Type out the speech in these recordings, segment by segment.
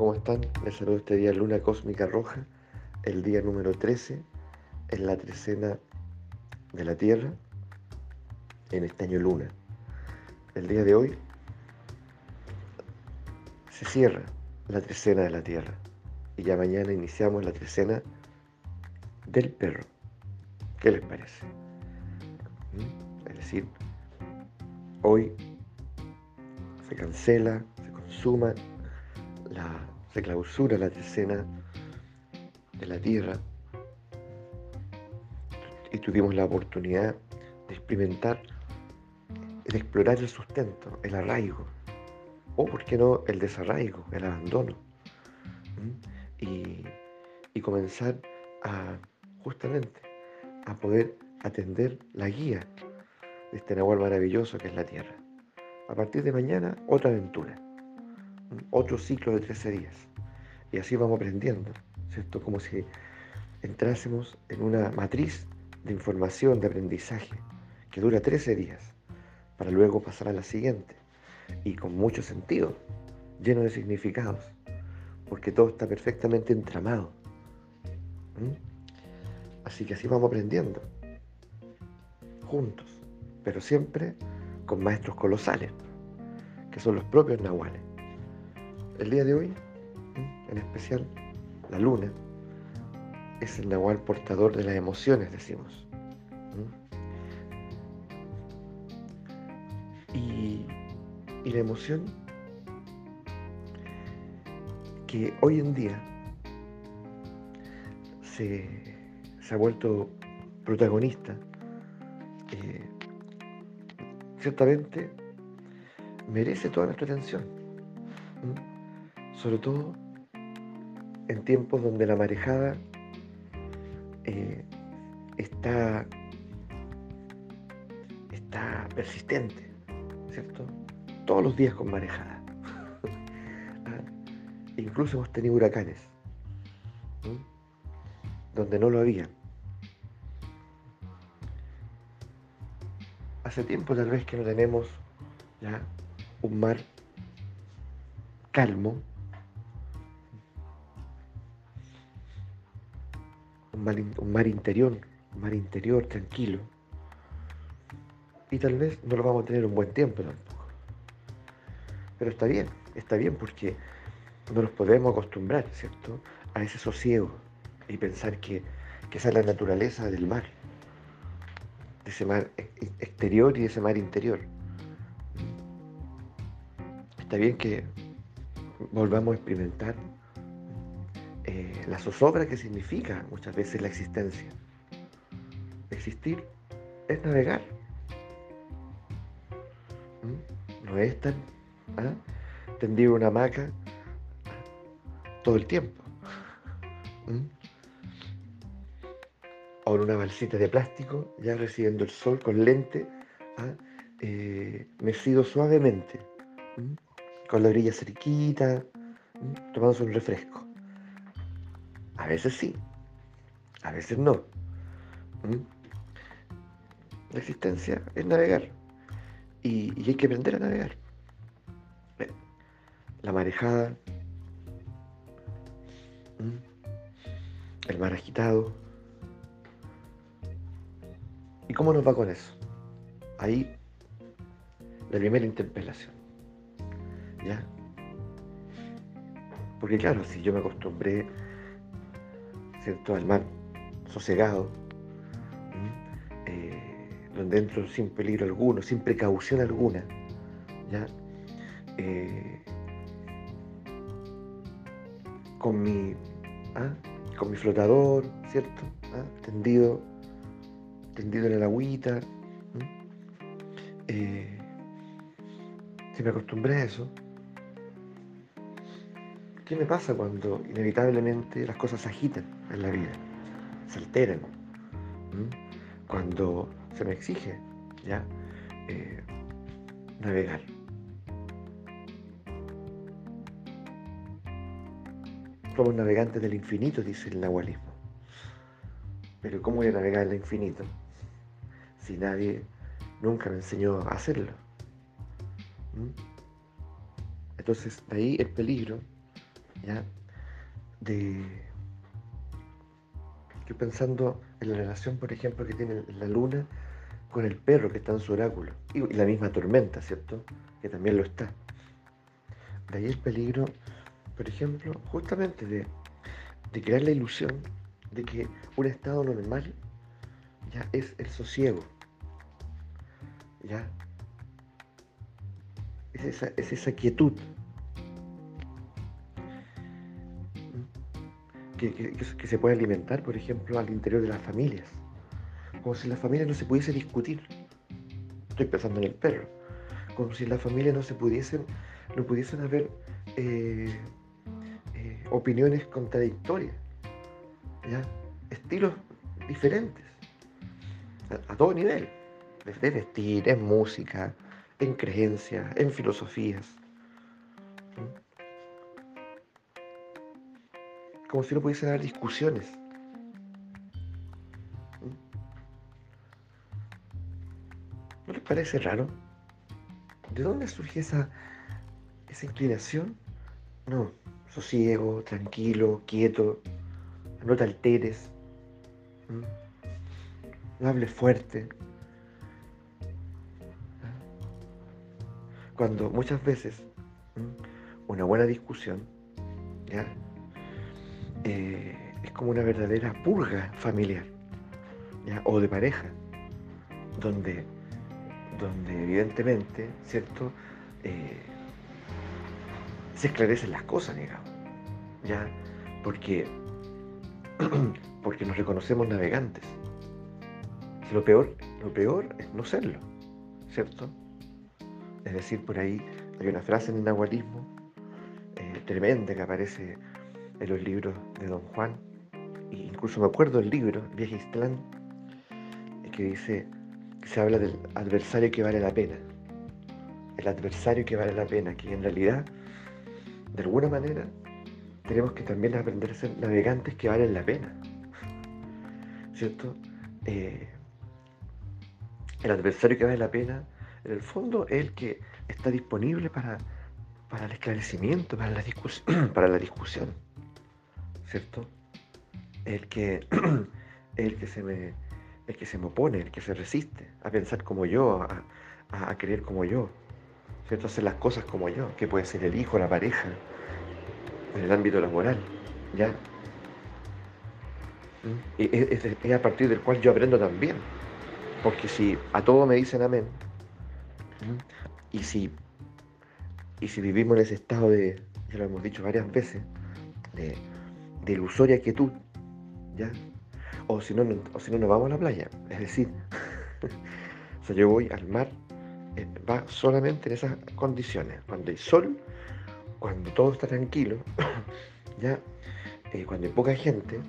¿Cómo están? Les saludo este día Luna Cósmica Roja, el día número 13, en la trecena de la Tierra, en este año Luna. El día de hoy se cierra la trecena de la Tierra y ya mañana iniciamos la trecena del perro. ¿Qué les parece? ¿Mm? Es decir, hoy se cancela, se consuma la, se clausura la trecena de la tierra. Y tuvimos la oportunidad de experimentar, de explorar el sustento, el arraigo, o por qué no el desarraigo, el abandono, y, y comenzar a justamente a poder atender la guía de este Nahual maravilloso que es la tierra. A partir de mañana, otra aventura, otro ciclo de 13 días. Y así vamos aprendiendo, ¿cierto? Como si entrásemos en una matriz de información, de aprendizaje, que dura 13 días, para luego pasar a la siguiente, y con mucho sentido, lleno de significados, porque todo está perfectamente entramado. Así que así vamos aprendiendo, juntos, pero siempre con maestros colosales, que son los propios nahuales. El día de hoy, en especial, la luna, es el nahual portador de las emociones, decimos. Y, la emoción que hoy en día se, se ha vuelto protagonista eh, ciertamente merece toda nuestra atención. Sobre todo en tiempos donde la marejada eh, está, está persistente, ¿cierto? Todos los días con marejada. Ah, incluso hemos tenido huracanes, donde no lo había. Hace tiempo tal vez que no tenemos ya un mar calmo, un mar interior, un mar interior tranquilo. Y tal vez no lo vamos a tener un buen tiempo tampoco. Pero está bien, está bien porque no nos podemos acostumbrar, ¿cierto? A ese sosiego y pensar que, que esa es la naturaleza del mar de ese mar exterior y de ese mar interior. Está bien que volvamos a experimentar la zozobra que significa muchas veces la existencia. Existir es navegar. ¿Mm? No es estar ¿ah? tendido una hamaca todo el tiempo. ¿Mm? o en una balsita de plástico, ya recibiendo el sol con lente, ¿ah? eh, mecido suavemente, con la orilla cerquita, tomándose un refresco. A veces sí, a veces no. La existencia es navegar y, hay que aprender a navegar. La marejada, el mar agitado, ¿Y cómo nos va con eso? Ahí la primera interpelación. ¿Ya? Porque claro, si yo me acostumbré, ¿cierto?, al mar sosegado, eh, donde entro sin peligro alguno, sin precaución alguna, ¿ya? Eh, con mi, ¿ah? con mi flotador, ¿cierto? ¿Ah? Tendido tendido en el agüita. Eh, si me acostumbré a eso, ¿qué me pasa cuando inevitablemente las cosas se agitan en la vida? Se alteran. Cuando se me exige ya eh, navegar. Somos navegantes del infinito, dice el nahualismo. Pero ¿cómo voy a navegar en el infinito si nadie nunca me enseñó a hacerlo? Entonces, ahí el peligro ¿ya? De, Estoy pensando en la relación, por ejemplo, que tiene la luna con el perro que está en su oráculo. Y la misma tormenta, ¿cierto? Que también lo está. De ahí el peligro, por ejemplo, justamente de, de crear la ilusión de que un estado normal ya es el sosiego. ¿Ya? Es esa, es esa quietud. Que, se puede alimentar, por ejemplo, al interior de las familias. Como si las familias no se pudiese discutir. Estoy pensando en el perro. Como si en las familias no se pudiesen, no pudiesen haber eh, eh, opiniones contradictorias. Estilos diferentes. A, todo nivel. De vestir, en música, en creencias, en filosofías. Como si no pudiese haber discusiones. ¿No les parece raro? ¿De dónde surge esa, esa inclinación? No, sosiego, tranquilo, quieto, no te alteres, no hables fuerte, cuando muchas veces una buena discusión eh, es como una verdadera purga familiar o de pareja, donde, donde evidentemente, ¿cierto? Eh, se esclarecen las cosas, digamos, ¿ya? Porque, porque nos reconocemos navegantes. lo peor, lo peor es no serlo, ¿cierto? Es decir, por ahí hay una frase en el nahualismo eh, tremenda que aparece en los libros de Don Juan, e incluso me acuerdo del libro, Viaje Istlán, que dice que se habla del adversario que vale la pena. El adversario que vale la pena, que en realidad, de alguna manera, tenemos que también aprender a ser navegantes que valen la pena. ¿Cierto? Eh, el adversario que vale la pena en el fondo es el que está disponible para, para el esclarecimiento, para la, discusión, para la discusión, ¿cierto? El que, el que se me el que se me opone, el que se resiste a pensar como yo, a, creer como yo, ¿cierto? hacer las cosas como yo, que puede ser el hijo, la pareja, en el ámbito laboral, ¿ya? ¿Mm? Y es, a partir del cual yo aprendo también, porque si a todo me dicen amén, y si, y si vivimos en ese estado de, ya lo hemos dicho varias veces, de, ilusoria quietud, ¿ya? O si, no, o si no vamos a la playa, es decir, yo voy al mar, eh, va solamente en esas condiciones, cuando hay sol, cuando todo está tranquilo, ¿ya? Eh, cuando hay poca gente,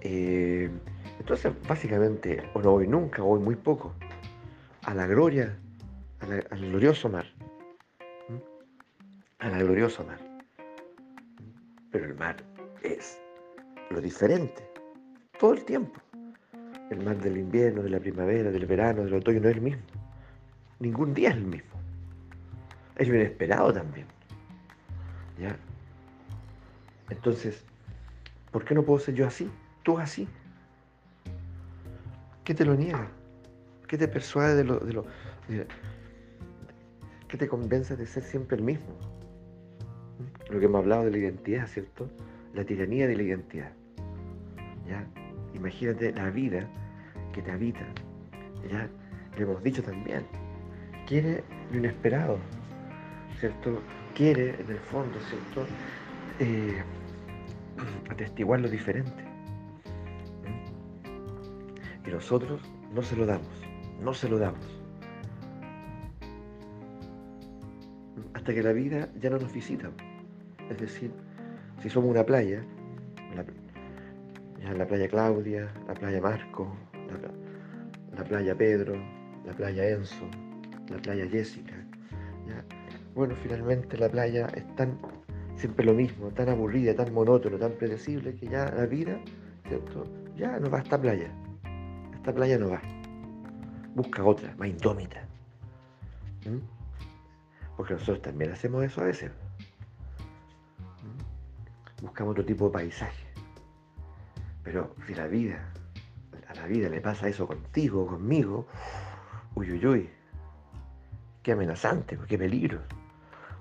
eh, entonces básicamente o no voy nunca o voy muy poco a la gloria al glorioso mar. A la glorioso mar. Pero el mar es lo diferente. Todo el tiempo. El mar del invierno, de la primavera, del verano, del otoño no es el mismo. Ningún día es el mismo. Es lo inesperado también. ¿Ya? Entonces, ¿por qué no puedo ser yo así? Tú así. ¿Qué te lo niega? ¿Qué te persuade de lo, de lo, ¿Qué te convence de ser siempre el mismo? Lo que hemos hablado de la identidad, ¿cierto? La tiranía de la identidad. ¿Ya? Imagínate la vida que te habita. ¿Ya? Lo hemos dicho también. Quiere lo inesperado, ¿cierto? Quiere, en el fondo, ¿cierto? Eh, atestiguar lo diferente. Y nosotros no se lo damos, no se lo damos. hasta que la vida ya no nos visita. Es decir, si somos una playa, la, la playa Claudia, la playa Marco, la, playa Pedro, la playa Enzo, la playa Jessica, bueno, finalmente la playa es tan, siempre lo mismo, tan aburrida, tan monótono, tan predecible, que ya la vida, ¿cierto? Ya no va a esta playa. Esta playa no va. Busca otra, más indómita. ¿Mm? Porque nosotros también hacemos eso a veces. Buscamos otro tipo de paisaje. Pero si la vida, a la vida le pasa eso contigo, conmigo, uy, uy, uy, qué amenazante, qué peligro.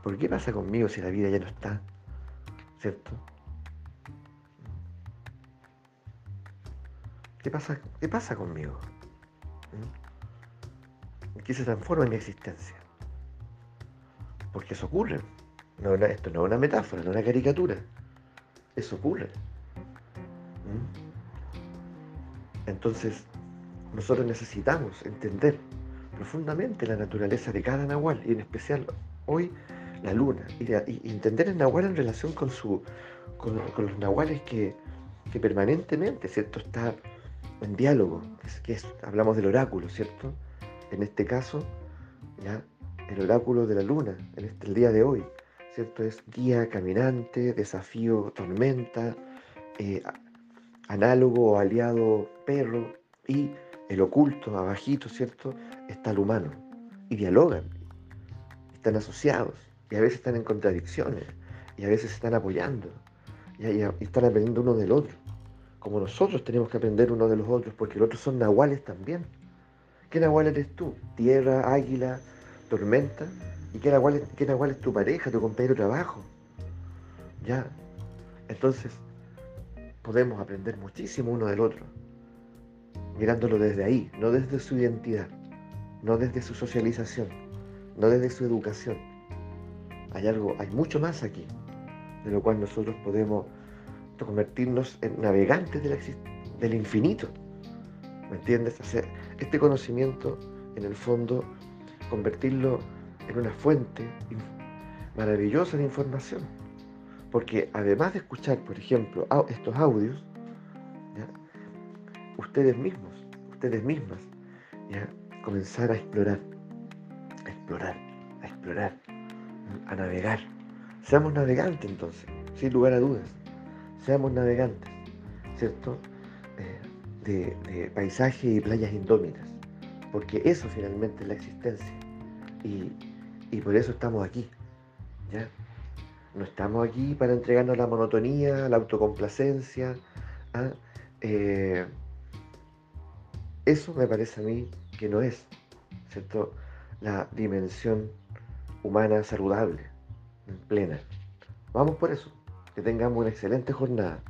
¿Por qué pasa conmigo si la vida ya no está? ¿Cierto? ¿Qué pasa, qué pasa conmigo? ¿Mm? ¿En qué se transforma mi existencia? Porque eso ocurre. No, esto no es una metáfora, no es una caricatura. Eso ocurre. Entonces, nosotros necesitamos entender profundamente la naturaleza de cada nahual y en especial hoy la luna y, entender el nahual en relación con, su, con, los nahuales que, permanentemente ¿cierto? está en diálogo, que hablamos del oráculo, ¿cierto? En este caso, ya el oráculo de la luna, en este, el día de hoy, ¿cierto? Es guía caminante, desafío tormenta, eh, análogo aliado perro y el oculto, abajito, ¿cierto? Está el humano. Y dialogan, están asociados, y a veces están en contradicciones, y a veces están apoyando, y, y están aprendiendo uno del otro. Como nosotros tenemos que aprender uno de los otros, porque los otros son nahuales también. ¿Qué nahual eres tú? Tierra, águila, tormenta. ¿Y nahual, qué nahual es tu pareja, tu compañero de trabajo? Ya. Entonces, podemos aprender muchísimo uno del otro, mirándolo desde ahí, no desde su identidad, no desde su socialización, no desde su educación. Hay algo, hay mucho más aquí, de lo cual nosotros podemos convertirnos en navegantes del infinito. ¿Me entiendes? Este conocimiento, en el fondo, convertirlo en una fuente maravillosa de información porque además de escuchar, por ejemplo, estos audios, ustedes mismos, ustedes mismas, comenzar a explorar, a explorar, a explorar, a navegar. Seamos navegantes entonces, sin lugar a dudas. Seamos navegantes, ¿cierto? Eh, de, de paisajes y playas indómitas. Porque eso finalmente es la existencia. Y, y por eso estamos aquí. ¿ya? No estamos aquí para entregarnos la monotonía, la autocomplacencia. ¿ah? Eh, eso me parece a mí que no es, ¿cierto? La dimensión humana saludable, plena. Vamos por eso. Que tengamos una excelente jornada.